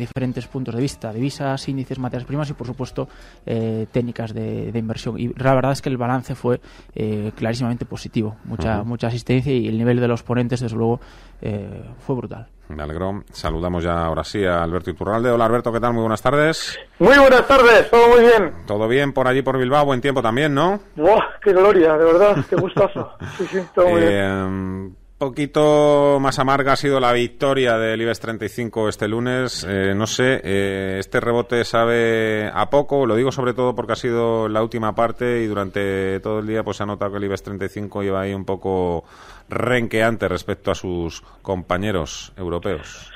diferentes puntos de vista, divisas, índices, materias primas y por supuesto eh, técnicas de, inversión. Y la verdad es que el balance fue eh, clarísimamente positivo, mucha, mucha asistencia y el nivel de los ponentes desde luego eh, fue brutal. Me alegro. Saludamos ya ahora sí a Alberto Iturralde. Hola Alberto, ¿qué tal? Muy buenas tardes. Muy buenas tardes, todo muy bien. Todo bien por allí por Bilbao, buen tiempo también, ¿no? ¡Buah! ¡Qué gloria! De verdad, qué gustazo. Sí, sí, todo muy bien em, poquito más amarga ha sido la victoria del IBEX 35 este lunes. Eh, no sé, eh, este rebote sabe a poco, lo digo sobre todo porque ha sido la última parte y durante todo el día pues se ha notado que el IBEX 35 lleva ahí un poco renqueante respecto a sus compañeros europeos.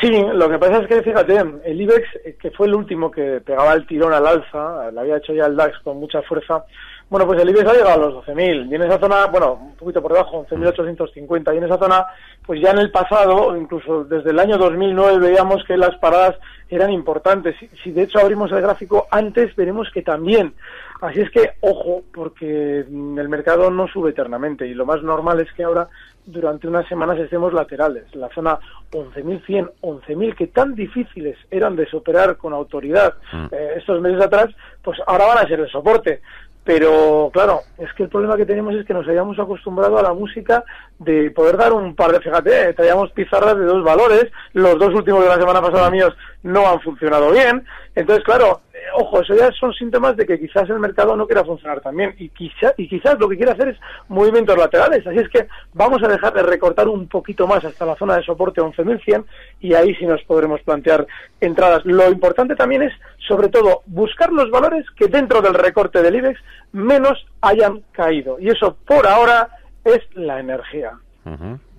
Sí, lo que pasa es que, fíjate, el IBEX, eh, que fue el último que pegaba el tirón al alza, lo había hecho ya el DAX con mucha fuerza, bueno, pues el IBEX ha llegado a los 12.000 y en esa zona, bueno, un poquito por debajo, 11.850 y en esa zona, pues ya en el pasado, incluso desde el año 2009 veíamos que las paradas eran importantes. Si, de hecho abrimos el gráfico antes, veremos que también. Así es que, ojo, porque el mercado no sube eternamente y lo más normal es que ahora durante unas semanas estemos laterales. La zona 11.100, 11.000 que tan difíciles eran de superar con autoridad mm. eh, estos meses atrás, pues ahora van a ser el soporte. Pero claro, es que el problema que tenemos es que nos hayamos acostumbrado a la música de poder dar un par de, fíjate, traíamos pizarras de dos valores, los dos últimos de la semana pasada míos no han funcionado bien, entonces claro, eh, ojo, eso ya son síntomas de que quizás el mercado no quiera funcionar también y, quizá, y quizás lo que quiere hacer es movimientos laterales. Así es que vamos a dejar de recortar un poquito más hasta la zona de soporte 11.100 y ahí sí nos podremos plantear entradas. Lo importante también es, sobre todo, buscar los valores que dentro del recorte del IBEX menos hayan caído. Y eso por ahora es la energía.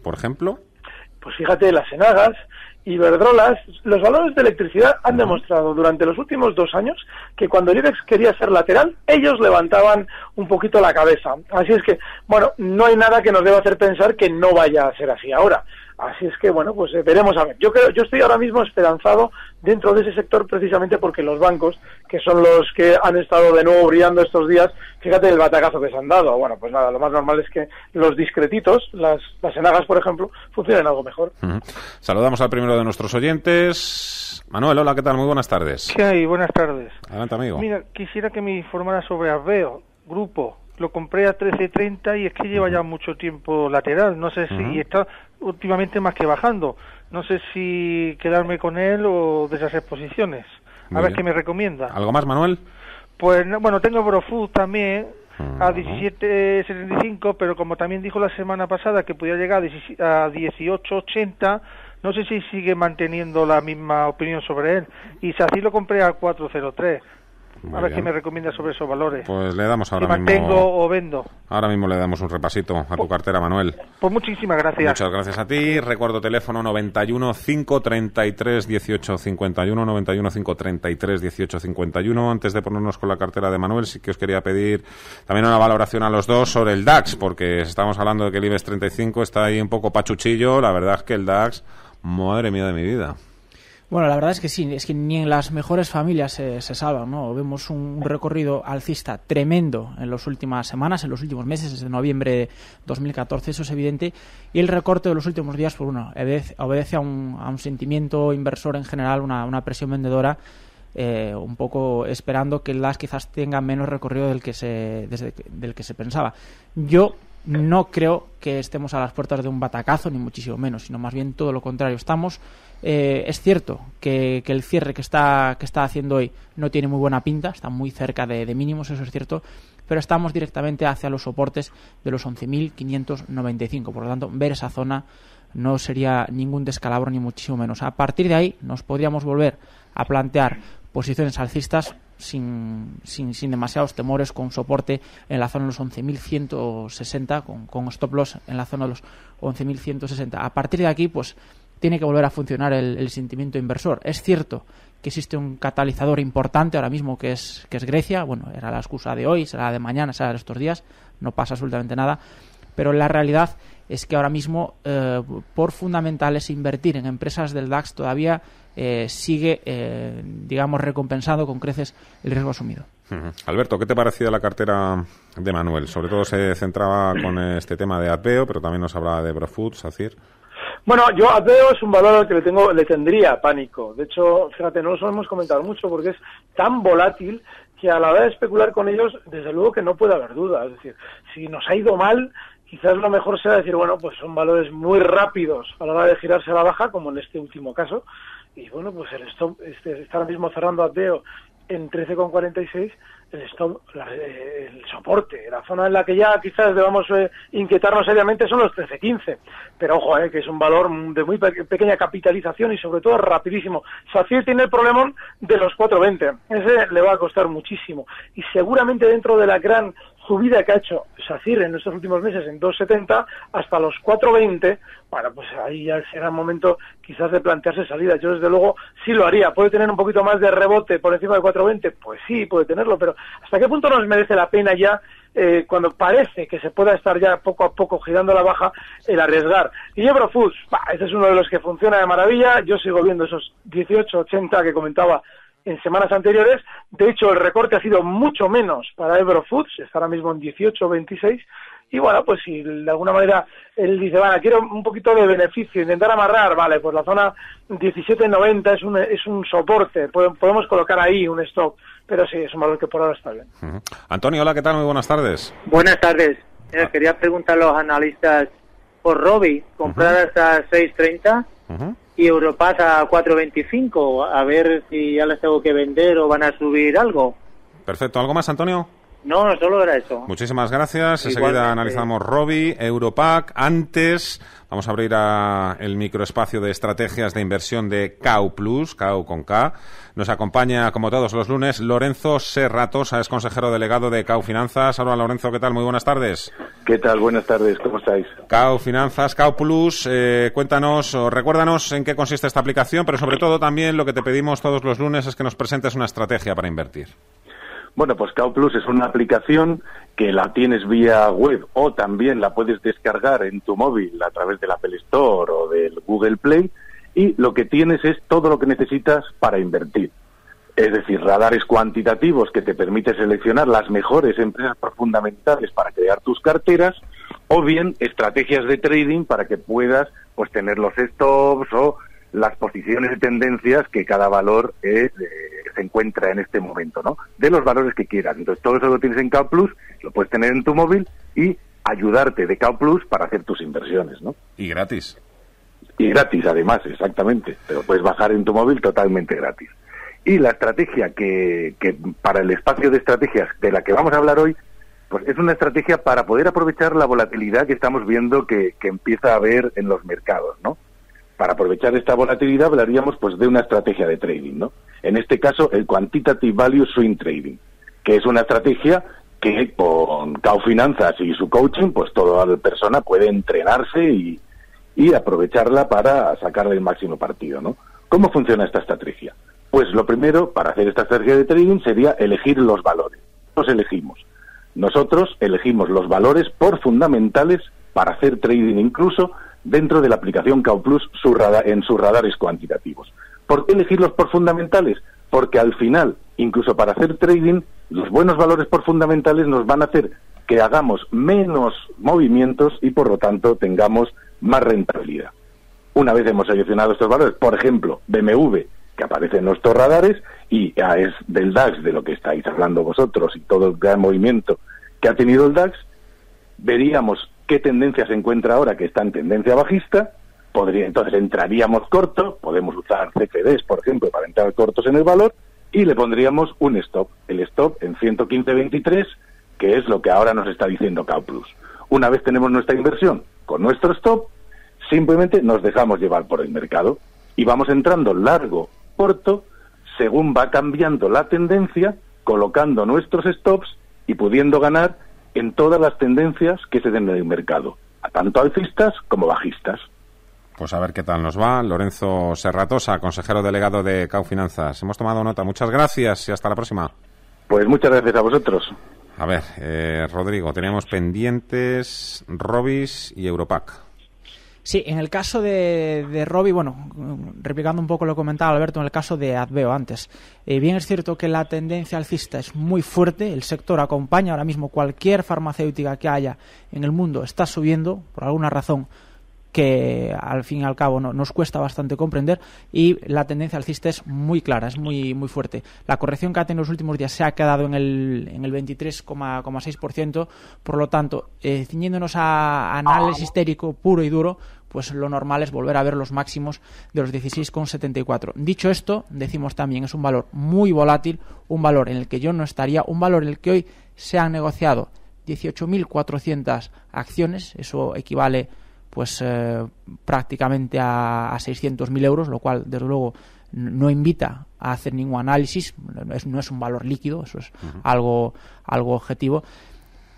Por ejemplo. Pues fíjate, las enagas, Iberdrolas, los valores de electricidad han demostrado durante los últimos dos años que cuando el IBEX quería ser lateral, ellos levantaban un poquito la cabeza. Así es que, bueno, no hay nada que nos deba hacer pensar que no vaya a ser así ahora. Así es que, bueno, pues eh, veremos a ver. Yo creo, yo estoy ahora mismo esperanzado dentro de ese sector precisamente porque los bancos, que son los que han estado de nuevo brillando estos días, fíjate el batacazo que se han dado. Bueno, pues nada, lo más normal es que los discretitos, las, las enagas, por ejemplo, funcionen algo mejor. Saludamos al primero de nuestros oyentes. Manuel, hola, ¿qué tal? Muy buenas tardes. ¿Qué hay? Buenas tardes. Adelante, amigo. Mira, quisiera que me informara sobre Arveo, grupo lo compré a 13.30 y es que lleva ya mucho tiempo lateral. No sé si está últimamente más que bajando. No sé si quedarme con él o deshacer posiciones. a ver qué me recomienda. ¿Algo más, Manuel? Pues bueno, tengo Brofood también a 17.75, pero como también dijo la semana pasada que podía llegar a 18.80, no sé si sigue manteniendo la misma opinión sobre él. Y si así lo compré a 403 a ver qué me recomienda sobre esos valores. Pues le damos ahora si mantengo o vendo. Ahora mismo le damos un repasito a tu pues, cartera, Manuel. Pues muchísimas gracias. Muchas gracias a ti. Recuerdo teléfono 91 533 18 51 91 533 18 51. Antes de ponernos con la cartera de Manuel, sí que os quería pedir también una valoración a los dos sobre el DAX, porque estamos hablando de que el IBEX 35 está ahí un poco pachuchillo. La verdad es que el DAX, madre mía de mi vida. Bueno, la verdad es que sí, es que ni en las mejores familias se, se salvan, ¿no? Vemos un recorrido alcista tremendo en las últimas semanas, en los últimos meses, desde noviembre de 2014, eso es evidente, y el recorte de los últimos días, pues bueno, obedece, a, un, a, un, sentimiento inversor en general, una, presión vendedora, eh, un poco esperando que las quizás tenga menos recorrido del que se, desde, del que se pensaba. Yo no creo que estemos a las puertas de un batacazo, ni muchísimo menos, sino más bien todo lo contrario. Estamos eh, es cierto que, el cierre que está, que está haciendo hoy no tiene muy buena pinta, está muy cerca de, mínimos, eso es cierto, pero estamos directamente hacia los soportes de los 11.595. Por lo tanto, ver esa zona no sería ningún descalabro ni muchísimo menos. A partir de ahí nos podríamos volver a plantear posiciones alcistas sin, sin, sin, demasiados temores, con soporte en la zona de los 11.160, con, con stop loss en la zona de los 11.160. A partir de aquí, pues tiene que volver a funcionar el, sentimiento inversor. Es cierto que existe un catalizador importante ahora mismo que es, que es Grecia. Bueno, era la excusa de hoy, será de mañana, será de estos días. No pasa absolutamente nada. Pero la realidad es que ahora mismo, eh, por fundamentales, invertir en empresas del DAX todavía eh, sigue, eh, digamos, recompensando con creces el riesgo asumido. Uh -huh. Alberto, ¿qué te ha parecido la cartera de Manuel? Sobre todo se centraba con este tema de Adveo, pero también nos hablaba de Brofood, Sacir. Bueno, yo Adveo es un valor al que le tengo, le tendría pánico. De hecho, fíjate, no lo hemos comentado mucho porque es tan volátil que a la hora de especular con ellos, desde luego que no puede haber duda. Es decir, si nos ha ido mal, quizás lo mejor sea decir, bueno, pues son valores muy rápidos a la hora de girarse a la baja, como en este último caso. Y bueno, pues el stop este, está ahora mismo cerrando Adveo en 13,46 el stop, la, el soporte, la zona en la que ya quizás debamos eh, inquietarnos seriamente son los 13-15, pero ojo, eh, que es un valor de muy pe pequeña capitalización y sobre todo rapidísimo. SACIR tiene el problema de los 4.20, ese le va a costar muchísimo y seguramente dentro de la gran subida que ha hecho SACIR en estos últimos meses en 2.70 hasta los 4.20, bueno, pues ahí ya será el momento quizás de plantearse salidas. Yo desde luego sí lo haría. ¿Puede tener un poquito más de rebote por encima de 4.20? Pues sí, puede tenerlo, pero ¿hasta qué punto nos merece la pena ya eh, cuando parece que se pueda estar ya poco a poco girando la baja el arriesgar? Y Ebro Foods, bah, este es uno de los que funciona de maravilla. Yo sigo viendo esos 18.80 que comentaba en semanas anteriores. De hecho, el recorte ha sido mucho menos para Ebro Foods, está ahora mismo en 18.26. Y bueno, pues si de alguna manera él dice, vale, quiero un poquito de beneficio, intentar amarrar, vale, pues la zona 17.90 es un, es un soporte, podemos colocar ahí un stop, pero sí, es un valor que por ahora está bien. Uh -huh. Antonio, hola, ¿qué tal? Muy buenas tardes. Buenas tardes. Eh, ah. Quería preguntar a los analistas por Robi, comprar uh -huh. hasta 6.30 uh -huh. Y Europass a 4.25, a ver si ya les tengo que vender o van a subir algo. Perfecto, ¿algo más, Antonio? No, solo era eso. Muchísimas gracias. Enseguida analizamos Robi, Europac. Antes vamos a abrir a el microespacio de estrategias de inversión de CAU Plus, CAU con K. Nos acompaña, como todos los lunes, Lorenzo Serratosa, es consejero delegado de CAU Finanzas. Hola, Lorenzo, ¿qué tal? Muy buenas tardes. ¿Qué tal? Buenas tardes, ¿cómo estáis? CAU Finanzas, CAU Plus, eh, cuéntanos o recuérdanos en qué consiste esta aplicación, pero sobre todo también lo que te pedimos todos los lunes es que nos presentes una estrategia para invertir. Bueno, pues Plus es una aplicación que la tienes vía web o también la puedes descargar en tu móvil a través del Apple Store o del Google Play y lo que tienes es todo lo que necesitas para invertir. Es decir, radares cuantitativos que te permite seleccionar las mejores empresas fundamentales para crear tus carteras o bien estrategias de trading para que puedas pues tener los stops o las posiciones de tendencias que cada valor eh, se encuentra en este momento, ¿no? De los valores que quieras. Entonces, todo eso lo tienes en Cao Plus, lo puedes tener en tu móvil y ayudarte de Cao Plus para hacer tus inversiones, ¿no? Y gratis. Y gratis, además, exactamente. Pero puedes bajar en tu móvil totalmente gratis. Y la estrategia que, que para el espacio de estrategias de la que vamos a hablar hoy, pues es una estrategia para poder aprovechar la volatilidad que estamos viendo que, que empieza a haber en los mercados, ¿no? Para aprovechar esta volatilidad hablaríamos pues de una estrategia de trading, ¿no? En este caso el quantitative value swing trading, que es una estrategia que con Cao Finanzas y su coaching, pues toda persona puede entrenarse y, y aprovecharla para sacarle el máximo partido, ¿no? ¿Cómo funciona esta estrategia? Pues lo primero para hacer esta estrategia de trading sería elegir los valores. Los elegimos. Nosotros elegimos los valores por fundamentales para hacer trading incluso dentro de la aplicación CauPlus su en sus radares cuantitativos. ¿Por qué elegirlos por fundamentales? Porque al final, incluso para hacer trading, los buenos valores por fundamentales nos van a hacer que hagamos menos movimientos y por lo tanto tengamos más rentabilidad. Una vez hemos seleccionado estos valores, por ejemplo, BMW, que aparece en nuestros radares y es del DAX, de lo que estáis hablando vosotros y todo el gran movimiento que ha tenido el DAX, veríamos qué tendencia se encuentra ahora que está en tendencia bajista, podría entonces entraríamos corto, podemos usar CFDs, por ejemplo, para entrar cortos en el valor, y le pondríamos un stop, el stop en 115.23, que es lo que ahora nos está diciendo Plus. Una vez tenemos nuestra inversión con nuestro stop, Simplemente nos dejamos llevar por el mercado y vamos entrando largo, corto, según va cambiando la tendencia, colocando nuestros stops y pudiendo ganar en todas las tendencias que se den en el mercado, tanto alcistas como bajistas. Pues a ver qué tal nos va. Lorenzo Serratosa, consejero delegado de Cau Finanzas. Hemos tomado nota. Muchas gracias y hasta la próxima. Pues muchas gracias a vosotros. A ver, eh, Rodrigo, tenemos pendientes Robis y Europac. Sí, en el caso de, de Robbie, bueno, replicando un poco lo que comentaba Alberto, en el caso de Adveo antes, eh, bien es cierto que la tendencia alcista es muy fuerte, el sector acompaña ahora mismo cualquier farmacéutica que haya en el mundo, está subiendo, por alguna razón que al fin y al cabo no, nos cuesta bastante comprender y la tendencia alcista es muy clara, es muy muy fuerte. La corrección que ha tenido en los últimos días se ha quedado en el, en el 23,6%, por lo tanto, eh, ciñéndonos a análisis histérico puro y duro, pues lo normal es volver a ver los máximos de los 16,74. Dicho esto, decimos también es un valor muy volátil, un valor en el que yo no estaría, un valor en el que hoy se han negociado 18.400 acciones, eso equivale pues eh, prácticamente a, a 600.000 euros, lo cual desde luego no invita a hacer ningún análisis, no es, no es un valor líquido, eso es algo, algo objetivo.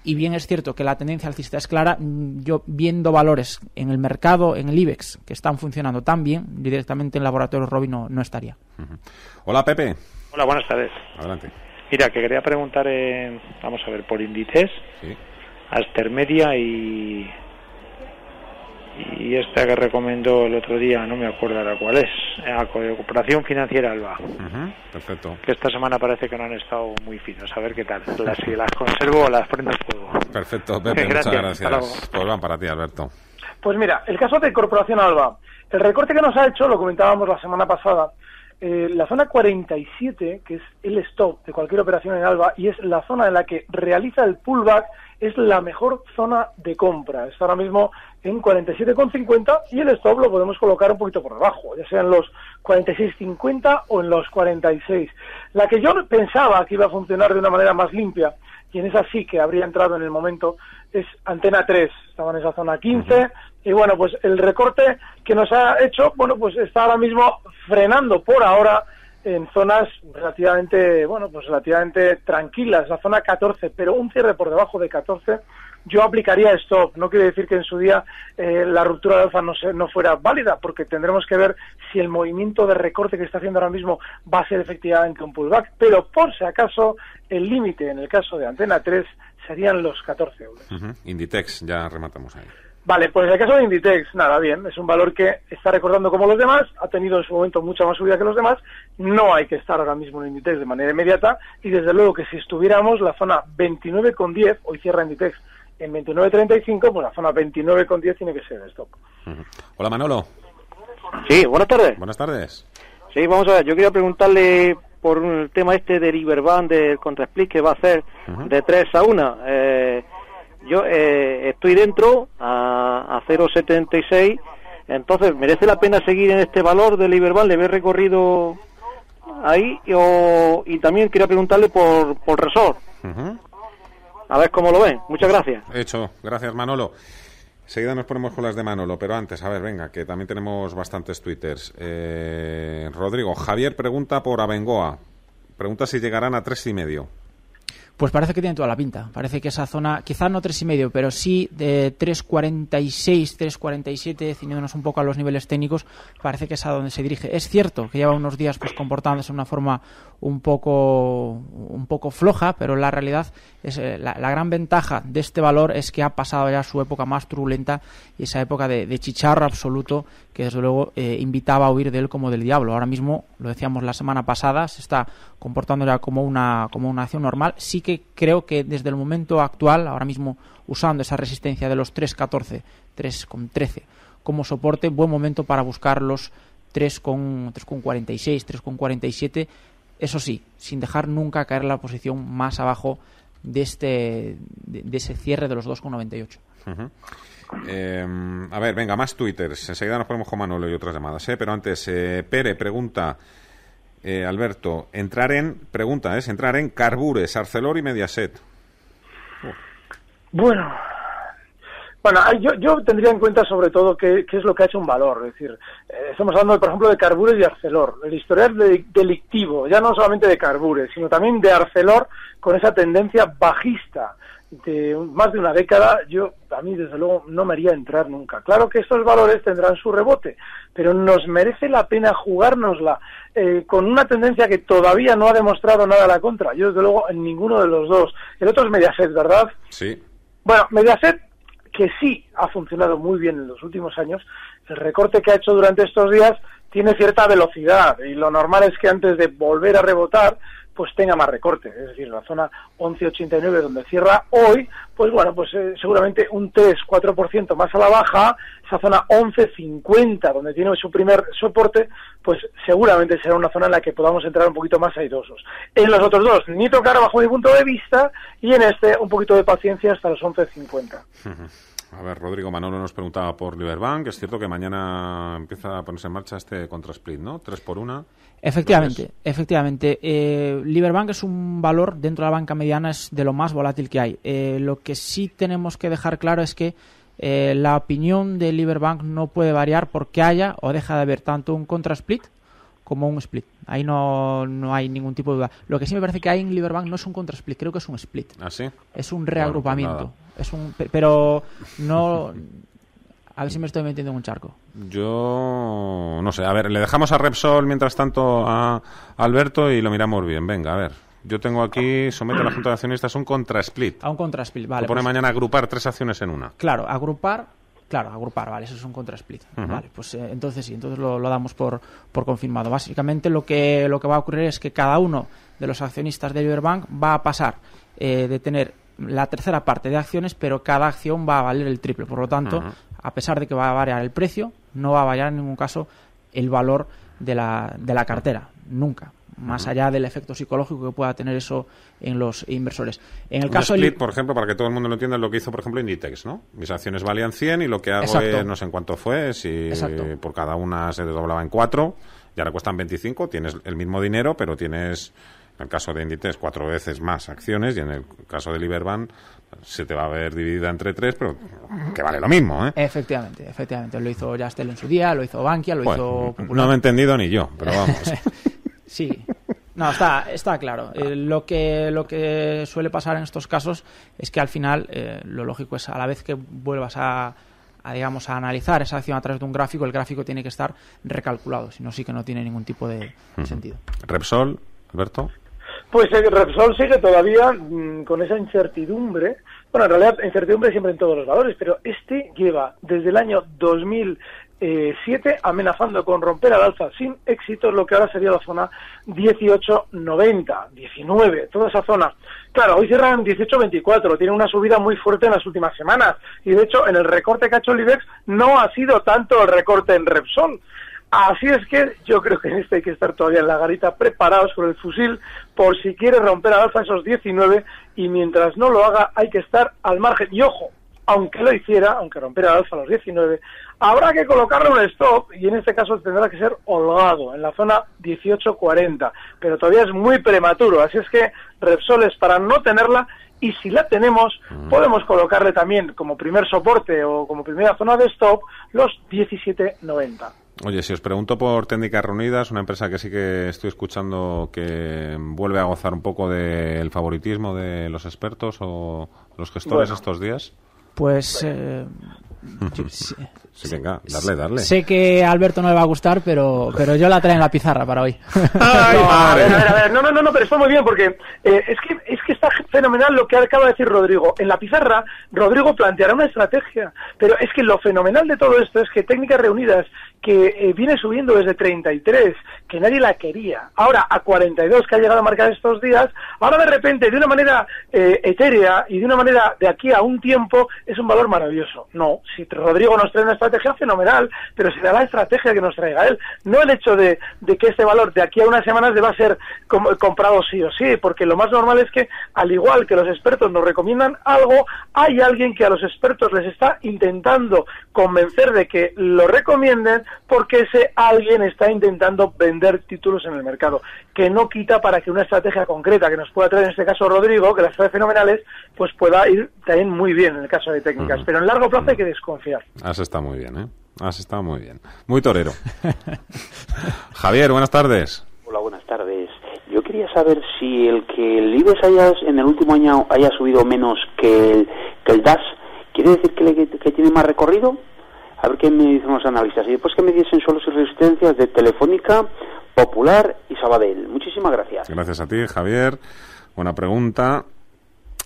Y bien es cierto que la tendencia alcista es clara, yo viendo valores en el mercado, en el IBEX, que están funcionando tan bien, directamente en laboratorio Robin no, no estaría. Hola Pepe. Hola, buenas tardes. Adelante. Mira, que quería preguntar, eh, vamos a ver, por índices, Sí. Astermedia y y esta que recomendó el otro día, no me acuerdo ahora cuál es, la Cooperación Financiera Alba, Ujú, Perfecto. que esta semana parece que no han estado muy finos, a ver qué tal, las, si las conservo o las prendo fuego. Perfecto, Pepe, Gracias, muchas gracias. Pues van para ti, Alberto. Pues mira, el caso de Corporación Alba. El recorte que nos ha hecho, lo comentábamos la semana pasada, eh, la zona 47, que es el stop de cualquier operación en Alba, y es la zona en la que realiza el pullback, es la mejor zona de compra. Está ahora mismo en 47,50 y el stop lo podemos colocar un poquito por debajo, ya sea en los 46,50 o en los 46. La que yo pensaba que iba a funcionar de una manera más limpia, y en esa sí que habría entrado en el momento, es Antena 3. Estaba en esa zona 15 y bueno, pues el recorte que nos ha hecho, bueno, pues está ahora mismo frenando por ahora en zonas relativamente, bueno, pues relativamente tranquilas, la zona 14, pero un cierre por debajo de 14 yo aplicaría stop. No quiere decir que en su día eh, la ruptura de alfa no, se- no fuera válida, porque tendremos que ver si el movimiento de recorte que está haciendo ahora mismo va a ser efectivamente un pullback. Pero por si acaso, el límite en el caso de Antena 3 serían los 14 euros. Inditex, ya rematamos ahí. Vale, pues en el caso de Inditex, nada, bien, es un valor que está recordando como los demás, ha tenido en su momento mucha más subida que los demás, no hay que estar ahora mismo en Inditex de manera inmediata y desde luego que si estuviéramos la zona 29,10, hoy cierra Inditex en 29,35, pues la zona 29,10 tiene que ser el stop. Ujú. Hola Manolo. Sí, buenas tardes. Buenas tardes. Sí, vamos a ver, yo quería preguntarle por el tema este del Iberban, del contrasplit que va a hacer de 3 a 1. Eh, yo eh, estoy dentro a, a 0,76, entonces, ¿merece la pena seguir en este valor del Iberban? ¿Le ve recorrido ahí? Y, o- y también quería preguntarle por, por Resort, a ver cómo lo ven. Muchas gracias. Hecho. Gracias, Manolo. Seguida nos ponemos con las de Manolo, pero antes, a ver, venga, que también tenemos bastantes twitters. Eh, Rodrigo, Javier pregunta por Abengoa. Pregunta si llegarán a tres y medio. Pues parece que tiene toda la pinta. Parece que esa zona, quizá no tres y medio, pero sí de 3.46, 3.47, ciñéndonos un poco a los niveles técnicos, parece que es a donde se dirige. Es cierto que lleva unos días pues comportándose de una forma un poco, un poco floja, pero la realidad es eh, la, la gran ventaja de este valor es que ha pasado ya su época más turbulenta y esa época de, de chicharro absoluto que desde luego eh, invitaba a huir de él como del diablo. Ahora mismo, lo decíamos la semana pasada, se está comportando ya como una, como una acción normal. Sí que creo que desde el momento actual, ahora mismo usando esa resistencia de los 3.14, 3.13 como soporte, buen momento para buscar los 3.46, 3.47, eso sí, sin dejar nunca caer la posición más abajo de este de, ese cierre de los 2.98. Ujú. Eh, a ver, venga, más twitters. Enseguida nos ponemos con Manolo y otras llamadas. ¿eh? Pero antes, eh, Pere pregunta, eh, Alberto, entrar en, pregunta, es entrar en Carbures, Arcelor y Mediaset. Bueno, Bueno, yo, yo tendría en cuenta sobre todo qué, qué es lo que ha hecho un valor. Es decir, eh, estamos hablando, por ejemplo, de Carbures y Arcelor. El historial de- delictivo, ya no solamente de Carbures, sino también de Arcelor con esa tendencia bajista de más de una década, yo a mí desde luego no me haría entrar nunca. Claro que estos valores tendrán su rebote, pero nos merece la pena jugárnosla eh, con una tendencia que todavía no ha demostrado nada a la contra. Yo desde luego en ninguno de los dos. El otro es Mediaset, ¿verdad? Sí. Bueno, Mediaset, que sí ha funcionado muy bien en los últimos años, el recorte que ha hecho durante estos días tiene cierta velocidad y lo normal es que antes de volver a rebotar, pues tenga más recorte. Es decir, la zona 11.89 donde cierra hoy, pues bueno, pues eh, seguramente un 3-4% más a la baja, esa zona 11.50 donde tiene su primer soporte, pues seguramente será una zona en la que podamos entrar un poquito más airosos. En los otros dos, ni tocar bajo mi punto de vista y en este un poquito de paciencia hasta los 11.50. A ver, Rodrigo Manolo nos preguntaba por Liberbank. Es cierto que mañana empieza a ponerse en marcha este contrasplit, ¿no? Tres por una. Efectivamente, efectivamente. Eh, Liberbank es un valor dentro de la banca mediana, es de lo más volátil que hay. Eh, lo que sí tenemos que dejar claro es que eh, la opinión de Liberbank no puede variar porque haya o deja de haber tanto un contrasplit como un split. Ahí no, no hay ningún tipo de duda. Lo que sí me parece que hay en Liberbank no es un contrasplit, creo que es un split. ¿Ah, sí? Es un reagrupamiento. pues nada. Es un, pe- pero no. A ver si me estoy metiendo en un charco. Yo no sé. A ver, le dejamos a Repsol mientras tanto a Alberto y lo miramos bien. Venga, a ver. Yo tengo aquí, somete a la Junta de Accionistas un contrasplit. A un contrasplit, vale. Lo pone pues- mañana agrupar tres acciones en una. Claro, agrupar, claro, agrupar, vale, eso es un contrasplit. Ujú. Vale, pues eh, entonces sí, entonces lo, lo damos por, por confirmado. Básicamente lo que, lo que va a ocurrir es que cada uno de los accionistas de Liberbank va a pasar eh, de tener la tercera parte de acciones, pero cada acción va a valer el triple. Por lo tanto, a pesar de que va a variar el precio, no va a variar en ningún caso el valor de la, de la cartera. Nunca. Más allá del efecto psicológico que pueda tener eso en los inversores. En el Un caso split, por ejemplo, para que todo el mundo lo entienda, es lo que hizo, por ejemplo, Inditex, ¿no? Mis acciones valían 100 y lo que hago Exacto. es, no sé en cuánto fue, si Exacto. por cada una se desdoblaba en cuatro, y ahora cuestan 25, tienes el mismo dinero, pero tienes, en el caso de Inditex, cuatro veces más acciones, y en el caso de Liberbank se te va a ver dividida entre tres, pero que vale lo mismo, ¿eh? Efectivamente, efectivamente. Lo hizo Yastel en su día, lo hizo Bankia, lo hizo no me he entendido ni yo, pero vamos. Sí. No, está, está claro. Eh, lo, que, lo que suele pasar en estos casos es que al final eh, lo lógico es a la vez que vuelvas a, a, digamos, a analizar esa acción a través de un gráfico, el gráfico tiene que estar recalculado, si no sí que no tiene ningún tipo de sentido. Repsol, Alberto. Pues el Repsol sigue todavía mm, con esa incertidumbre. Bueno, en realidad incertidumbre siempre en todos los valores, pero este lleva desde el año 2007 amenazando con romper al alza sin éxito lo que ahora sería la zona 1890, 19, toda esa zona. Claro, hoy cierran 18.24, tiene una subida muy fuerte en las últimas semanas y de hecho en el recorte que ha hecho no ha sido tanto el recorte en Repsol. Así es que yo creo que en este hay que estar todavía en la garita preparados con el fusil por si quiere romper al alza esos 19 y mientras no lo haga hay que estar al margen. Y ojo, aunque lo hiciera, aunque rompiera al alza los 19, habrá que colocarle un stop y en este caso tendrá que ser holgado en la zona 18.40. Pero todavía es muy prematuro, así es que Repsol es para no tenerla y si la tenemos, podemos colocarle también como primer soporte o como primera zona de stop los 17.90. Oye, si os pregunto por Técnicas Reunidas, una empresa que sí que estoy escuchando que vuelve a gozar un poco del favoritismo de los expertos o los gestores Bueno. estos días. Pues eh, sí- Sí, venga, darle, darle. sé que a Alberto no le va a gustar, pero, pero yo la traigo en la pizarra para hoy. ¡Ay, no, a madre! ver, a ver, a ver, no, no, no, no, pero está muy bien porque eh, es que es que está fenomenal lo que acaba de decir Rodrigo. En la pizarra, Rodrigo planteará una estrategia, pero es que lo fenomenal de todo esto es que Técnicas Reunidas, que eh, viene subiendo desde 33, que nadie la quería, ahora a 42 que ha llegado a marcar estos días, ahora de repente, de una manera eh, etérea y de una manera de aquí a un tiempo, es un valor maravilloso. No, si Rodrigo nos trae una estrategia fenomenal, pero será la estrategia que nos traiga él, no el hecho de, que este valor de aquí a unas semanas deba ser comprado sí o sí, porque lo más normal es que, al igual que los expertos nos recomiendan algo, hay alguien que a los expertos les está intentando convencer de que lo recomienden porque ese alguien está intentando vender títulos en el mercado, que no quita para que una estrategia concreta que nos pueda traer en este caso Rodrigo, que las trae fenomenales, pues pueda ir también muy bien en el caso de técnicas, pero en largo plazo hay que desconfiar. Has estado muy bien, ¿eh? Has estado muy bien. Muy torero. Javier, buenas tardes. Hola, buenas tardes. Yo quería saber si el que el IBEX haya, en el último año haya subido menos que el, que el DAS, ¿quiere decir que, tiene más recorrido? A ver qué me dicen los analistas. Y después que me dicen solo sus resistencias de Telefónica, Popular y Sabadell. Muchísimas gracias. Gracias a ti, Javier. Buena pregunta.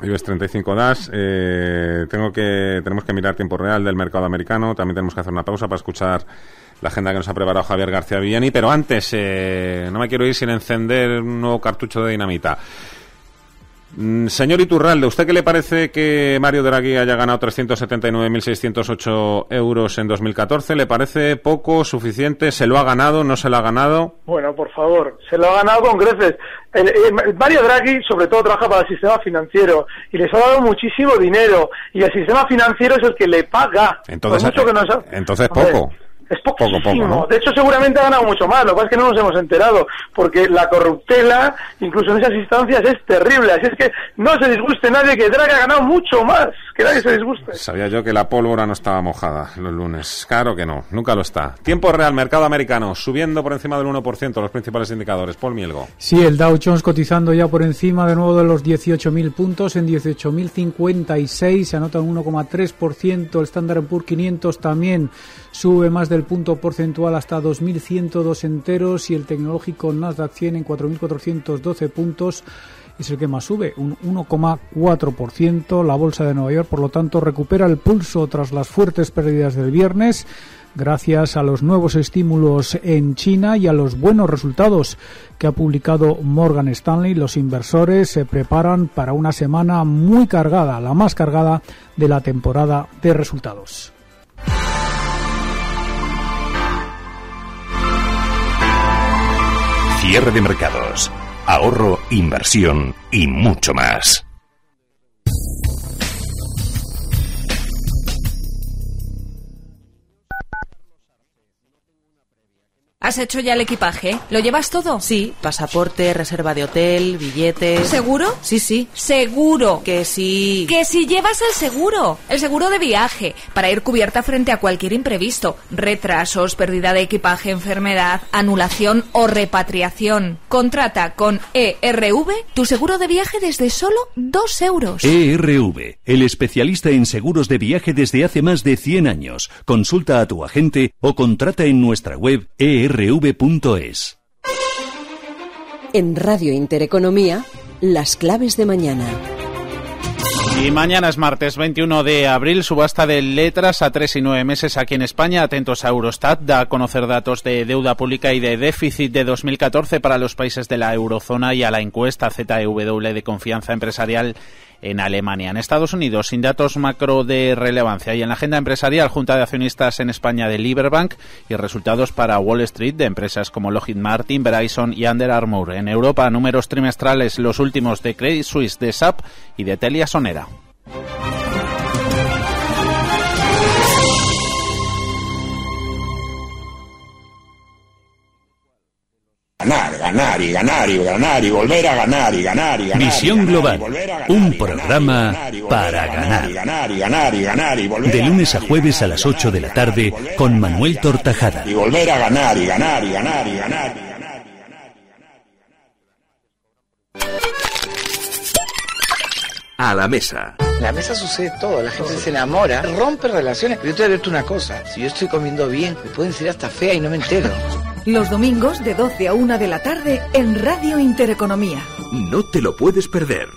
IBEX 35 DAS, eh, tengo que, tenemos que mirar tiempo real del mercado americano, también tenemos que hacer una pausa para escuchar la agenda que nos ha preparado Javier García Villani, pero antes, eh, no me quiero ir sin encender un nuevo cartucho de dinamita. Mm, señor Iturralde, ¿usted qué le parece que Mario Draghi haya ganado 379.608 euros en 2014? ¿Le parece poco, suficiente? ¿Se lo ha ganado? ¿No se lo ha ganado? Bueno, por favor, se lo ha ganado con creces. Mario Draghi, sobre todo, trabaja para el sistema financiero y les ha dado muchísimo dinero. Y el sistema financiero es el que le paga. Entonces, entonces poco. Es poquísimo. De hecho, seguramente ha ganado mucho más. Lo que pasa es que no nos hemos enterado, porque la corruptela, incluso en esas instancias, es terrible. Así es que no se disguste nadie que Draghi ha ganado mucho más. Que nadie se disguste. Sabía yo que la pólvora no estaba mojada los lunes. Claro que no, nunca lo está. Tiempo real, mercado americano, subiendo por encima del 1% los principales indicadores. Paul Mielgo. Sí, el Dow Jones cotizando ya por encima de nuevo de los 18.000 puntos, en 18.056, se anota un 1,3%. El Standard Poor's 500 también sube más del punto porcentual hasta 2.102 enteros y el tecnológico Nasdaq 100 en 4.412 puntos es el que más sube, un 1,4%. La bolsa de Nueva York, por lo tanto, recupera el pulso tras las fuertes pérdidas del viernes gracias a los nuevos estímulos en China y a los buenos resultados que ha publicado Morgan Stanley. Los inversores se preparan para una semana muy cargada, la más cargada de la temporada de resultados. Cierre de mercados, ahorro, inversión y mucho más. ¿Has hecho ya el equipaje? ¿Lo llevas todo? Sí, pasaporte, reserva de hotel, billetes. ¿Seguro? Sí, sí. Seguro. Que sí. Que si llevas el seguro. El seguro de viaje, para ir cubierta frente a cualquier imprevisto. Retrasos, pérdida de equipaje, enfermedad, anulación o repatriación. Contrata con ERV tu seguro de viaje desde solo 2 euros. ERV, el especialista en seguros de viaje desde hace más de 100 años. Consulta a tu agente o contrata en nuestra web ERV rv.es. En Radio Intereconomía, las claves de mañana. Y mañana es martes 21 de abril, subasta de letras a tres y nueve meses aquí en España. Atentos a Eurostat, da a conocer datos de deuda pública y de déficit de 2014 para los países de la eurozona y a la encuesta ZEW de confianza empresarial en Alemania. En Estados Unidos, sin datos macro de relevancia y en la agenda empresarial, Junta de Accionistas en España de Liberbank y resultados para Wall Street de empresas como Lockheed Martin, Verizon y Under Armour. En Europa, números trimestrales los últimos de Credit Suisse, de SAP y de Telia Sonera. Ganar, ganar y ganar y ganar y volver a ganar y ganar y ganar. Visión Global, un programa para ganar. De lunes a jueves a las 8 de la tarde con Manuel Tortajada. Y volver a ganar y ganar y ganar y ganar. A la mesa. En la mesa sucede todo, la gente se enamora, rompe relaciones. Pero yo te voy a decir una cosa, si yo estoy comiendo bien, me pueden decir hasta fea y no me entero. Los domingos de 12 a 1 de la tarde en Radio Intereconomía. No te lo puedes perder.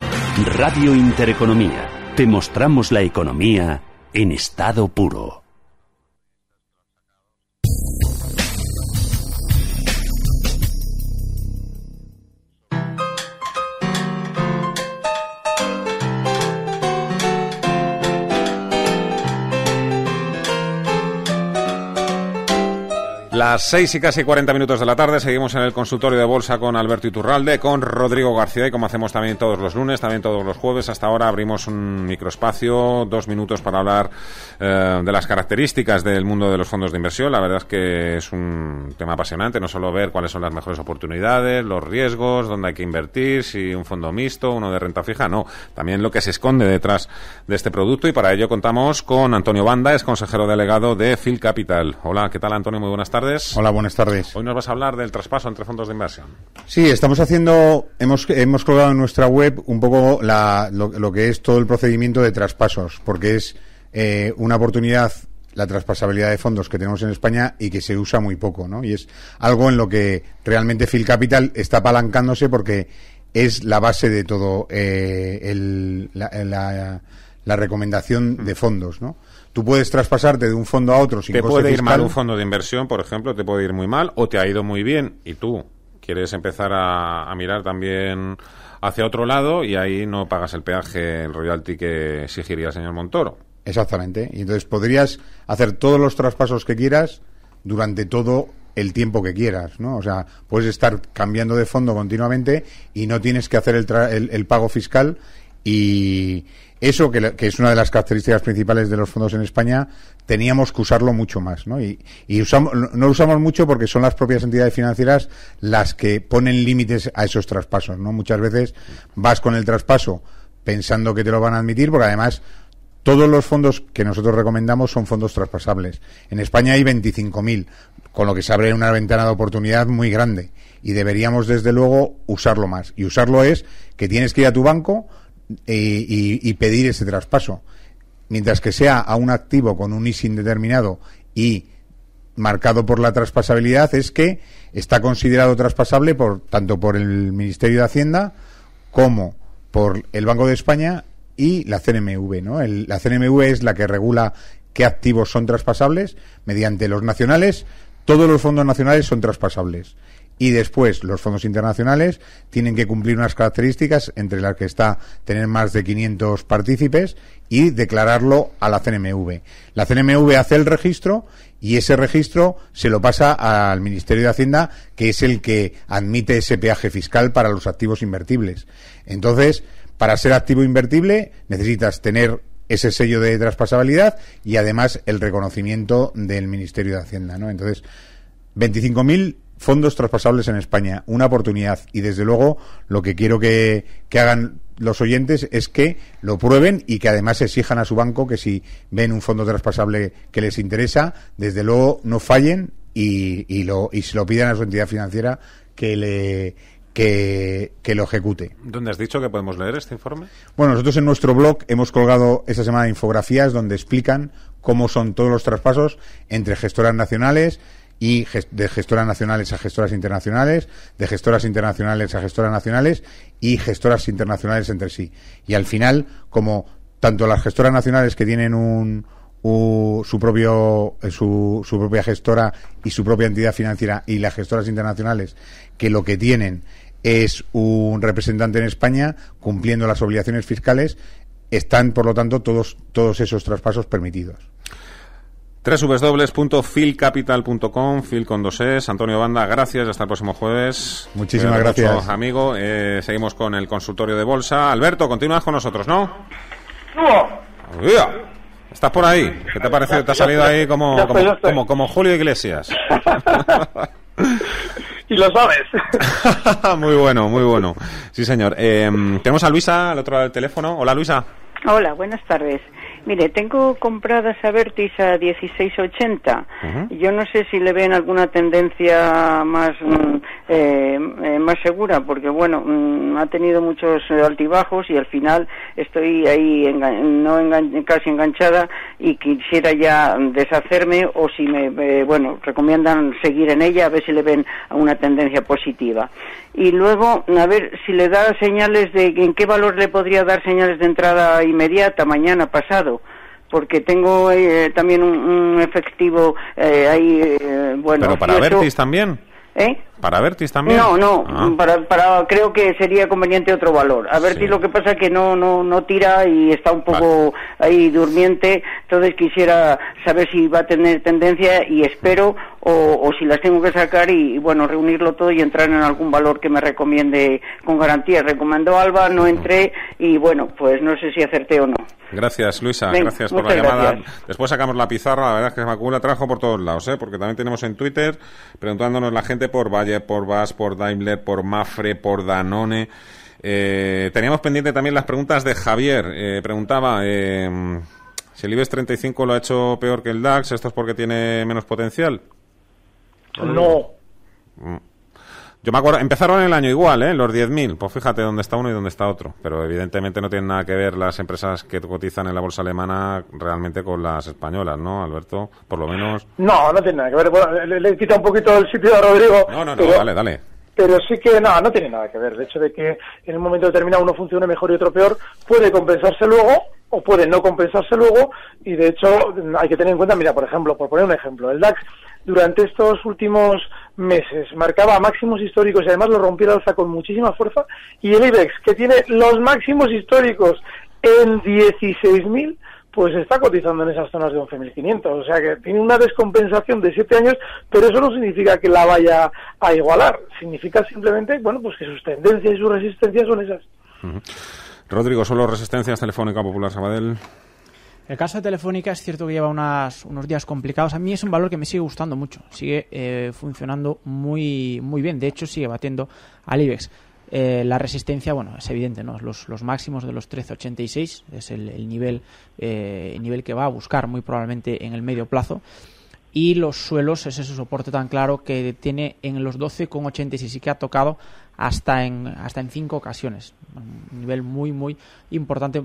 Radio Intereconomía. Te mostramos la economía en estado puro. Las 6 y casi 40 minutos de la tarde seguimos en el consultorio de bolsa con Alberto Iturralde, con Rodrigo García y como hacemos también todos los lunes, también todos los jueves, hasta ahora abrimos un microespacio, dos minutos para hablar eh, de las características del mundo de los fondos de inversión. La verdad es que es un tema apasionante, no solo ver cuáles son las mejores oportunidades, los riesgos, dónde hay que invertir, si un fondo mixto, uno de renta fija, no, también lo que se esconde detrás de este producto y para ello contamos con Antonio Banda, es consejero delegado de Phil Capital. Hola, ¿qué tal Antonio? Muy buenas tardes. Hola, buenas tardes. Hoy nos vas a hablar del traspaso entre fondos de inversión. Sí, estamos haciendo, hemos, hemos colgado en nuestra web un poco la, lo, que es todo el procedimiento de traspasos, porque es eh, una oportunidad la traspasabilidad de fondos que tenemos en España y que se usa muy poco, ¿no? Y es algo en lo que realmente Phil Capital está apalancándose porque es la base de todo eh, el, la, la, recomendación de fondos, ¿no? Tú puedes traspasarte de un fondo a otro sin Te puede ir mal un fondo de inversión, por ejemplo, te puede ir muy mal, o te ha ido muy bien y tú quieres empezar a, mirar también hacia otro lado y ahí no pagas el peaje, el royalty que exigiría el señor Montoro. Exactamente. Y entonces podrías hacer todos los traspasos que quieras durante todo el tiempo que quieras, ¿no? O sea, puedes estar cambiando de fondo continuamente y no tienes que hacer el, el pago fiscal y, eso, que, es una de las características principales de los fondos en España, teníamos que usarlo mucho más, ¿no? Y, usamos, no lo usamos mucho porque son las propias entidades financieras las que ponen límites a esos traspasos, ¿no? Muchas veces vas con el traspaso pensando que te lo van a admitir, porque además todos los fondos que nosotros recomendamos son fondos traspasables. En España hay 25.000, con lo que se abre una ventana de oportunidad muy grande. Y deberíamos, desde luego, usarlo más. Y usarlo es que tienes que ir a tu banco, y, pedir ese traspaso. Mientras que sea a un activo con un ISIN determinado y marcado por la traspasabilidad, es que está considerado traspasable por, tanto por el Ministerio de Hacienda como por el Banco de España y la CNMV. ¿no? la CNMV es la que regula qué activos son traspasables mediante los nacionales. Todos los fondos nacionales son traspasables y después los fondos internacionales tienen que cumplir unas características entre las que está tener más de 500 partícipes y declararlo a la CNMV. La CNMV hace el registro y ese registro se lo pasa al Ministerio de Hacienda, que es el que admite ese peaje fiscal para los activos invertibles. Entonces, para ser activo invertible necesitas tener ese sello de traspasabilidad y además el reconocimiento del Ministerio de Hacienda, ¿no? Entonces, 25.000 fondos traspasables en España, una oportunidad. Y desde luego lo que quiero que, hagan los oyentes es que lo prueben y que además exijan a su banco que si ven un fondo traspasable que les interesa, desde luego no fallen y, y, lo, y se lo pidan a su entidad financiera que le que, que, lo ejecute. ¿Dónde has dicho que podemos leer este informe? Bueno, nosotros en nuestro blog hemos colgado esta semana infografías donde explican cómo son todos los traspasos entre gestoras nacionales, y de gestoras nacionales a gestoras internacionales, de gestoras internacionales a gestoras nacionales y gestoras internacionales entre sí. Y al final, como tanto las gestoras nacionales que tienen un, su propio eh, su, su, propia gestora y su propia entidad financiera y las gestoras internacionales que lo que tienen es un representante en España cumpliendo las obligaciones fiscales están por lo tanto todos todos esos traspasos permitidos www.filcapital.com, Phil con dos es. Antonio Banda, gracias. Hasta el próximo jueves. Muchísimas gracias. amigo. Eh, seguimos con el consultorio de bolsa. Alberto, continúas con nosotros, ¿no? No. ¿Estás por ahí? ¿Qué te parece? ¿Te ha salido ahí como, como, como, Julio Iglesias? y lo sabes. muy bueno, muy bueno. Sí, señor. Eh, tenemos a Luisa al otro lado del teléfono. Hola, Luisa. Hola, buenas tardes. Mire, tengo compradas a Vertis a 16.80. Yo no sé si le ven alguna tendencia más mm, eh, eh, más segura, porque bueno, mm, ha tenido muchos altibajos y al final estoy ahí no casi enganchada y quisiera ya deshacerme o si me eh, bueno recomiendan seguir en ella a ver si le ven una tendencia positiva. Y luego a ver si le da señales de en qué valor le podría dar señales de entrada inmediata mañana pasado porque tengo eh, también un, efectivo eh, ahí, eh, bueno... ¿Pero para Vertis también? ¿Eh? ¿Para Vertis también? No, no, ah. para, para, creo que sería conveniente otro valor. A Vertis lo que pasa es que no, no, no tira y está un poco ahí durmiente, entonces quisiera saber si va a tener tendencia y espero o, o si las tengo que sacar y, y, bueno, reunirlo todo y entrar en algún valor que me recomiende con garantía. Recomendó Alba, no entré y bueno, pues no sé si acerté o no. Gracias, Luisa. Gracias por la llamada. gracias. Después sacamos la pizarra. La verdad es que se me acumula trabajo por todos lados, ¿eh? porque también tenemos en Twitter preguntándonos la gente por Valle, por Vas, por Daimler, por Mafre, por Danone. Eh, teníamos pendiente también las preguntas de Javier. Eh, preguntaba eh, si el IBEX 35 lo ha hecho peor que el DAX. ¿Esto es porque tiene menos potencial? No. Mm. Yo me acuerdo, empezaron el año igual, ¿eh? Los 10.000. Pues fíjate dónde está uno y dónde está otro. Pero evidentemente no tienen nada que ver las empresas que cotizan en la bolsa alemana realmente con las españolas, ¿no, Alberto? Por lo menos. No, no tiene nada que ver. Bueno, le, le quita un poquito el sitio a Rodrigo. No, no, no, pero, dale, dale. Pero sí que no, no tiene nada que ver. El hecho de que en un momento determinado uno funcione mejor y otro peor puede compensarse luego o puede no compensarse luego y de hecho hay que tener en cuenta, mira, por ejemplo, por poner un ejemplo, el DAX durante estos últimos meses marcaba máximos históricos y además lo rompió al alza con muchísima fuerza y el IBEX que tiene los máximos históricos en 16.000 pues está cotizando en esas zonas de 11.500. O sea que tiene una descompensación de 7 años, pero eso no significa que la vaya a igualar. Significa simplemente, bueno, pues que sus tendencias y sus resistencias son esas. Rodrigo, solo resistencias Telefónica Popular Sabadell. El caso de Telefónica es cierto que lleva unas, unos días complicados. A mí es un valor que me sigue gustando mucho. Sigue eh, funcionando muy, muy bien. De hecho, sigue batiendo al IBEX. Eh, la resistencia, bueno, es evidente, ¿no? Los, los máximos de los 13.86 es el, el nivel, eh, el nivel que va a buscar muy probablemente en el medio plazo. Y los suelos es ese soporte tan claro que tiene en los 12,86 y que ha tocado hasta en, hasta en cinco ocasiones. Un nivel muy, muy importante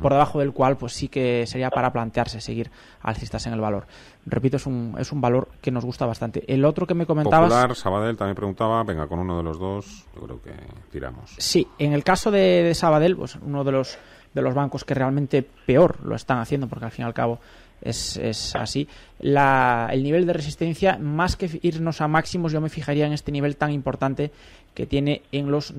por debajo del cual pues sí que sería para plantearse seguir alcistas en el valor. Repito, es un, es un valor que nos gusta bastante. El otro que me comentabas... Popular, Sabadell también preguntaba, venga, con uno de los dos, yo creo que tiramos. Sí, en el caso de, de Sabadell, pues uno de los, de los bancos que realmente peor lo están haciendo, porque al fin y al cabo es, es así, la, el nivel de resistencia, más que irnos a máximos, yo me fijaría en este nivel tan importante que tiene en los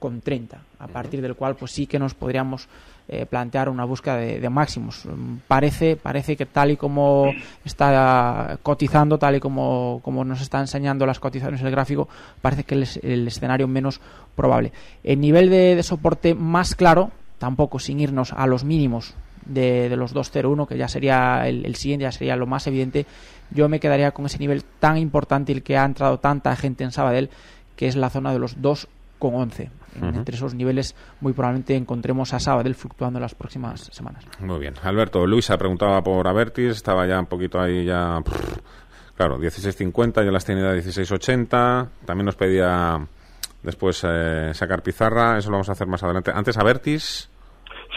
2,30, a partir del cual pues sí que nos podríamos eh, plantear una búsqueda de, de, máximos. Parece, parece que tal y como está cotizando, tal y como, como nos está enseñando las cotizaciones el gráfico, parece que es el, el escenario menos probable. El nivel de, de, soporte más claro, tampoco sin irnos a los mínimos de, de los 2.01, que ya sería el, el, siguiente, ya sería lo más evidente, yo me quedaría con ese nivel tan importante, el que ha entrado tanta gente en Sabadell, que es la zona de los 2,11. Uh -huh. Entre esos niveles, muy probablemente encontremos a Sabadell fluctuando en las próximas semanas. Muy bien. Alberto, Luisa preguntaba por Avertis, estaba ya un poquito ahí ya. Claro, 16.50, ya las tiene a 16.80. También nos pedía después eh, sacar pizarra, eso lo vamos a hacer más adelante. Antes, Avertis.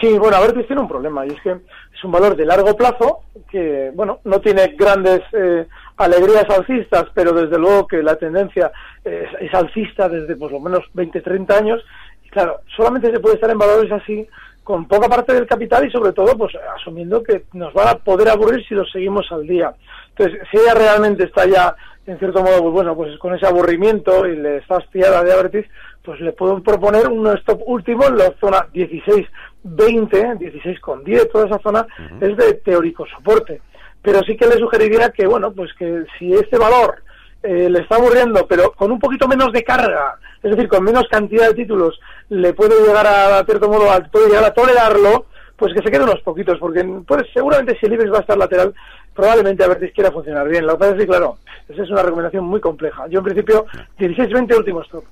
Sí, bueno, Avertis tiene un problema y es que es un valor de largo plazo que, bueno, no tiene grandes eh, alegrías alcistas, pero desde luego que la tendencia es, es alcista desde por lo menos 20, 30 años. Y claro, solamente se puede estar en valores así con poca parte del capital y sobre todo pues asumiendo que nos van a poder aburrir si los seguimos al día. Entonces, si ella realmente está ya en cierto modo, pues bueno, pues con ese aburrimiento y le está hastiada de Avertis, pues le puedo proponer un stop último en la zona 16, 20, 16 con 10, toda esa zona uh -huh. es de teórico soporte. Pero sí que le sugeriría que, bueno, pues que si este valor eh, le está aburriendo, pero con un poquito menos de carga, es decir, con menos cantidad de títulos, le puede llegar a, a cierto modo, a, puede llegar a tolerarlo, pues que se quede unos poquitos, porque pues, seguramente si el IBEX va a estar lateral, probablemente a ver si quiera funcionar bien. Lo que pasa es que, claro, esa es una recomendación muy compleja. Yo, en principio, 16-20 último stop.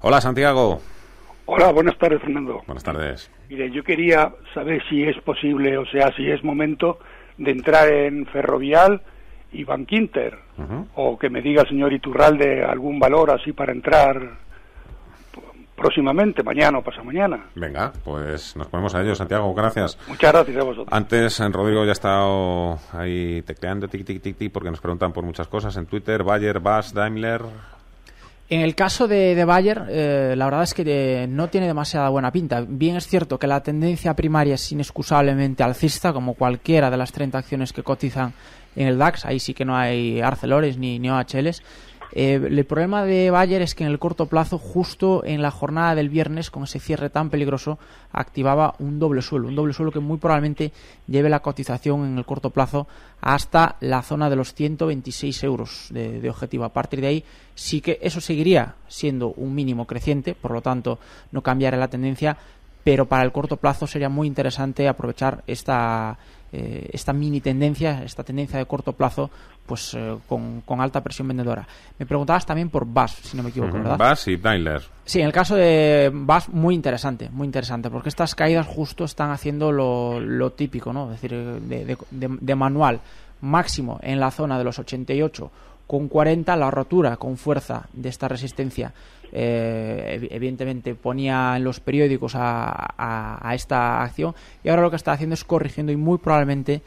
Hola, Santiago. Hola, buenas tardes, Fernando. Buenas tardes. Mire, yo quería saber si es posible, o sea, si es momento de entrar en Ferrovial y Bankinter, uh -huh. o que me diga el señor Iturralde algún valor así para entrar próximamente, mañana o pasado mañana. Venga, pues nos ponemos a ello, Santiago, gracias. Muchas gracias a vosotros. Antes, Rodrigo ya ha estado ahí tecleando, tic, tic, tic, tic, porque nos preguntan por muchas cosas en Twitter, Bayer, Bass, Daimler... En el caso de, Bayer, eh, la verdad es que de, no tiene demasiada buena pinta. Bien es cierto que la tendencia primaria es inexcusablemente alcista, como cualquiera de las 30 acciones que cotizan en el DAX. Ahí sí que no hay Arcelores ni, ni OHLs. Eh, el problema de Bayer es que en el corto plazo, justo en la jornada del viernes, con ese cierre tan peligroso, activaba un doble suelo. Un doble suelo que muy probablemente lleve la cotización en el corto plazo hasta la zona de los 126 euros de, de objetivo. A partir de ahí, sí que eso seguiría siendo un mínimo creciente, por lo tanto, no cambiará la tendencia, pero para el corto plazo sería muy interesante aprovechar esta, eh, esta mini tendencia, esta tendencia de corto plazo, pues eh, con, con alta presión vendedora. Me preguntabas también por BAS, si no me equivoco, Ujú, ¿verdad? Bass y Daimler. Sí, en el caso de BAS, muy interesante, muy interesante, porque estas caídas justo están haciendo lo, lo típico, ¿no? Es decir, de, de- de- de manual máximo en la zona de los 88 con 40, la rotura con fuerza de esta resistencia, eh, evi- evidentemente ponía en los periódicos a, a- a esta acción y ahora lo que está haciendo es corrigiendo y muy probablemente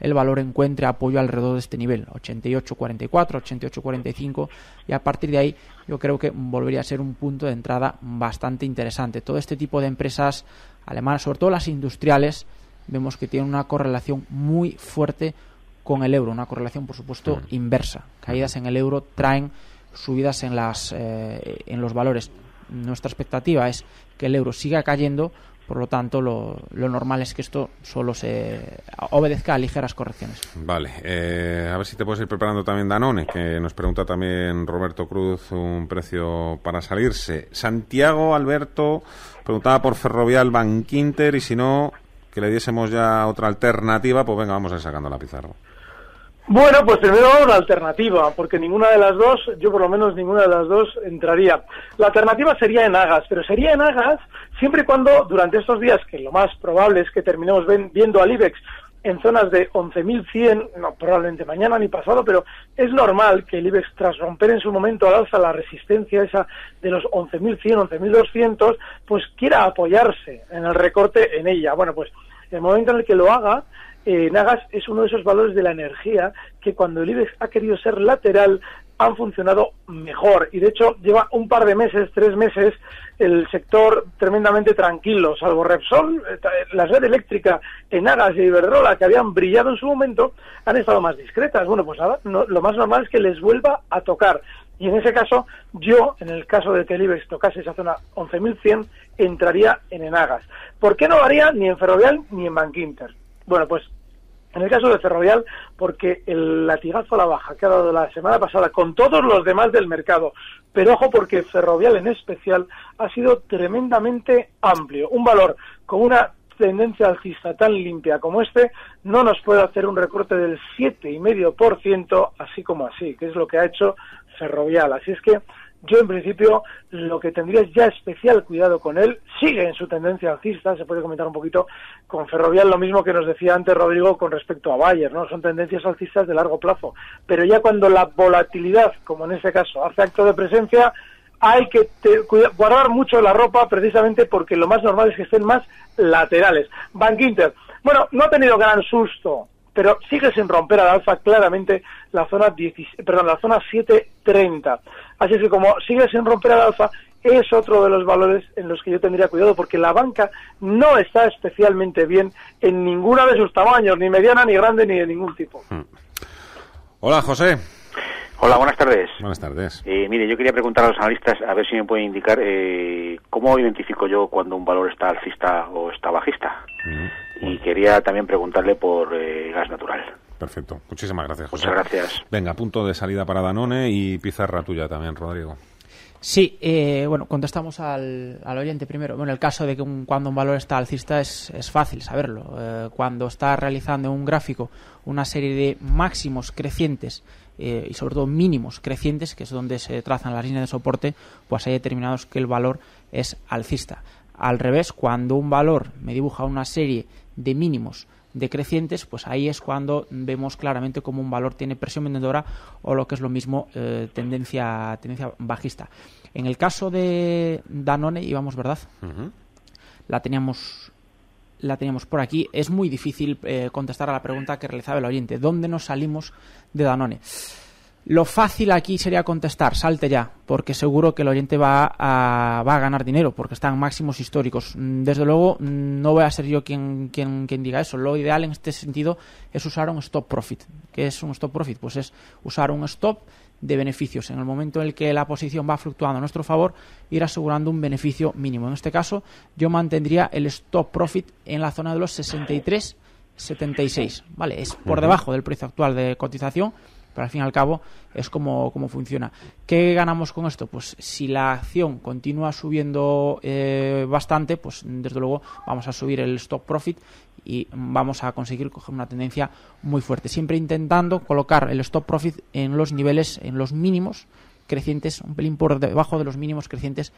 el valor encuentre apoyo alrededor de este nivel, 88.44, 88.45 y a partir de ahí yo creo que volvería a ser un punto de entrada bastante interesante. Todo este tipo de empresas alemanas, sobre todo las industriales, vemos que tienen una correlación muy fuerte con el euro, una correlación por supuesto inversa. Caídas en el euro traen subidas en las eh, en los valores. Nuestra expectativa es que el euro siga cayendo, por lo tanto lo, lo normal es que esto solo se obedezca a ligeras correcciones. Vale, eh, a ver si te puedes ir preparando también Danone, que nos pregunta también Roberto Cruz un precio para salirse. Santiago Alberto preguntaba por Ferrovial Banquinter y si no, que le diésemos ya otra alternativa, pues venga, vamos a ir sacando la pizarra. Bueno, pues primero una alternativa, porque ninguna de las dos, yo por lo menos ninguna de las dos entraría. La alternativa sería en Agas, pero sería en Agas siempre y cuando durante estos días, que lo más probable es que terminemos ven- viendo al IBEX en zonas de 11.100, no probablemente mañana ni pasado, pero es normal que el IBEX tras romper en su momento al alza la resistencia esa de los 11.100, 11.200, pues quiera apoyarse en el recorte en ella. Bueno, pues el momento en el que lo haga, eh, Nagas es uno de esos valores de la energía que cuando el IBEX ha querido ser lateral han funcionado mejor y de hecho lleva un par de meses, tres meses, el sector tremendamente tranquilo, salvo Repsol, eh, ta- la red eléctrica en Agas y Iberdrola que habían brillado en su momento han estado más discretas. Bueno, pues ahora no- lo más normal es que les vuelva a tocar. Y en ese caso, yo, en el caso de que el IBEX tocase esa zona 11.100, entraría en Enagas. ¿Por qué no lo haría ni en Ferrovial ni en Bankinter? Bueno, pues en el caso de Ferrovial, porque el latigazo a la baja que ha dado la semana pasada con todos los demás del mercado, pero ojo porque Ferrovial en especial ha sido tremendamente amplio. Un valor con una tendencia alcista tan limpia como este no nos puede hacer un recorte del 7,5% así como así, que es lo que ha hecho Ferrovial. Así es que yo en principio lo que tendría es ya especial cuidado con él, sigue en su tendencia alcista, se puede comentar un poquito con Ferrovial lo mismo que nos decía antes Rodrigo con respecto a Bayer, ¿no? Son tendencias alcistas de largo plazo, pero ya cuando la volatilidad, como en este caso, hace acto de presencia, hay que te- cuida- guardar mucho la ropa precisamente porque lo más normal es que estén más laterales. Bank Inter, bueno, no ha tenido gran susto, pero sigue sin romper al alza claramente la zona 16 perdón, la zona 730. Así es que como sigue sin romper al alza, es otro de los valores en los que yo tendría cuidado porque la banca no está especialmente bien en ninguna de sus tamaños, ni mediana, ni grande, ni de ningún tipo. Hola, José. Hola, buenas tardes. Buenas tardes. Eh, mire, yo quería preguntar a los analistas a ver si me pueden indicar eh, cómo identifico yo cuando un valor está alcista o está bajista. Y quería también preguntarle por eh, gas natural. Perfecto. Muchísimas gracias, José. Muchas gracias. Venga, punto de salida para Danone y pizarra tuya también, Rodrigo. Sí, eh, bueno, contestamos al, al oyente primero. Bueno, el caso de que un- cuando un valor está alcista es, es fácil saberlo. Eh, cuando está realizando un gráfico una serie de máximos crecientes eh, y sobre todo mínimos crecientes, que es donde se trazan las líneas de soporte, pues hay determinados que el valor es alcista. Al revés, cuando un valor me dibuja una serie de mínimos decrecientes, pues ahí es cuando vemos claramente cómo un valor tiene presión vendedora o lo que es lo mismo eh, tendencia tendencia bajista. En el caso de Danone íbamos, ¿verdad? La teníamos la teníamos por aquí. Es muy difícil eh, contestar a la pregunta que realizaba el oyente. ¿Dónde nos salimos de Danone? Lo fácil aquí sería contestar, salte ya, porque seguro que el oyente va a, va a ganar dinero, porque están máximos históricos. Mm, Desde luego, mm, no voy a ser yo quien, quien, quien diga eso. Lo ideal en este sentido es usar un stop profit. ¿Qué es un stop profit? Pues es usar un stop de beneficios. En el momento en el que la posición va fluctuando a nuestro favor, ir asegurando un beneficio mínimo. En este caso, yo mantendría el stop profit en la zona de los 63, 76. ¿Vale? Es por debajo del precio actual de cotización, pero al fin y al cabo es como, como funciona. ¿Qué ganamos con esto? Pues si la acción continúa subiendo eh, bastante, pues desde luego vamos a subir el stop profit y vamos a conseguir coger una tendencia muy fuerte. Siempre intentando colocar el stop profit en los niveles, en los mínimos crecientes, un pelín por debajo de los mínimos crecientes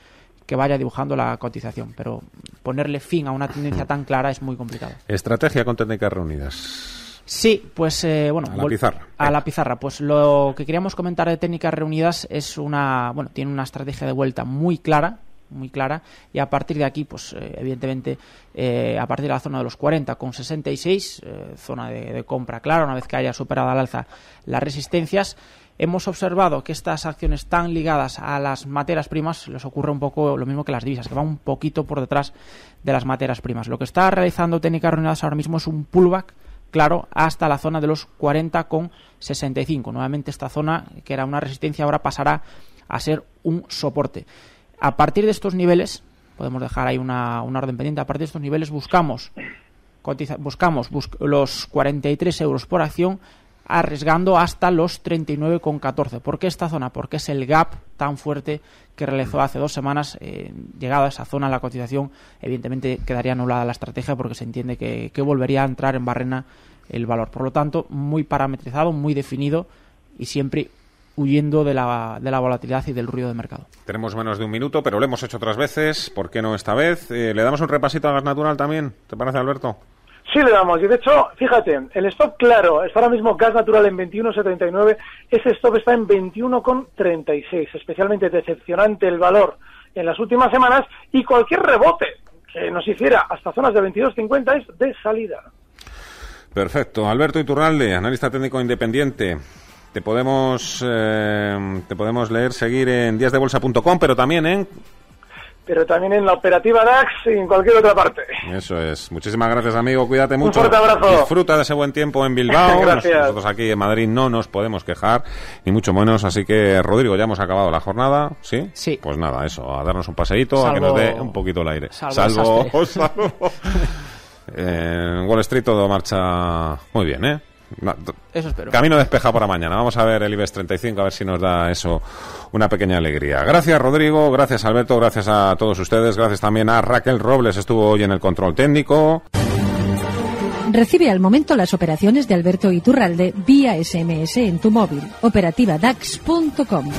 que vaya dibujando la cotización. Pero ponerle fin a una tendencia tan clara es muy complicado. Estrategia con técnicas reunidas. Sí, pues eh, bueno, A la pizarra. A la pizarra. Pues lo que queríamos comentar de técnicas reunidas es una, bueno, tiene una estrategia de vuelta muy clara, muy clara, y a partir de aquí, pues eh, evidentemente, eh, a partir de la zona de los 40 con 66, eh, zona de, de compra clara, una vez que haya superado al alza las resistencias, hemos observado que estas acciones tan ligadas a las materias primas les ocurre un poco lo mismo que las divisas, que van un poquito por detrás de las materias primas. Lo que está realizando técnicas reunidas ahora mismo es un pullback claro, hasta la zona de los 40,65. Nuevamente esta zona, que era una resistencia, ahora pasará a ser un soporte. A partir de estos niveles, podemos dejar ahí una, orden pendiente, a partir de estos niveles buscamos, cotiza- buscamos bus- los 43 euros por acción arriesgando hasta los 39,14. ¿Por qué esta zona? Porque es el gap tan fuerte que realizó hace dos semanas. Eh, llegado a esa zona, la cotización, evidentemente quedaría anulada la estrategia porque se entiende que, que volvería a entrar en barrena el valor. Por lo tanto, muy parametrizado, muy definido y siempre huyendo de la, de la volatilidad y del ruido de mercado. Tenemos menos de un minuto, pero lo hemos hecho otras veces. ¿Por qué no esta vez? Eh, ¿Le damos un repasito a gas natural también? ¿Te parece, Alberto? Sí le damos, y de hecho, fíjate, el stop claro, está ahora mismo gas natural en 21,79, ese stop está en 21,36, especialmente decepcionante el valor en las últimas semanas, y cualquier rebote que nos hiciera hasta zonas de 22,50 es de salida. Perfecto. Alberto Iturralde, analista técnico independiente. Te podemos, eh, te podemos leer, seguir en díasdebolsa.com, pero también en... Pero también en la operativa DAX y en cualquier otra parte. Eso es. Muchísimas gracias, amigo. Cuídate mucho. fuerte abrazo. Disfruta de ese buen tiempo en Bilbao. Gracias. Nos- Nosotros aquí en Madrid no nos podemos quejar, ni mucho menos. Así que, Rodrigo, ya hemos acabado la jornada. ¿Sí? Sí. Pues nada, eso, a darnos un paseíto, a que nos dé un poquito el aire. salvo salvo, salvo- En Wall Street todo marcha muy bien, ¿eh? T- Eso espero. Camino despejado para mañana. Vamos a ver el IBEX 35, a ver si nos da eso una pequeña alegría. Gracias, Rodrigo. Gracias, Alberto. Gracias a todos ustedes. Gracias también a Raquel Robles, estuvo hoy en el control técnico. Recibe al momento las operaciones de Alberto Iturralde vía SMS en tu móvil. Operativa DAX.com.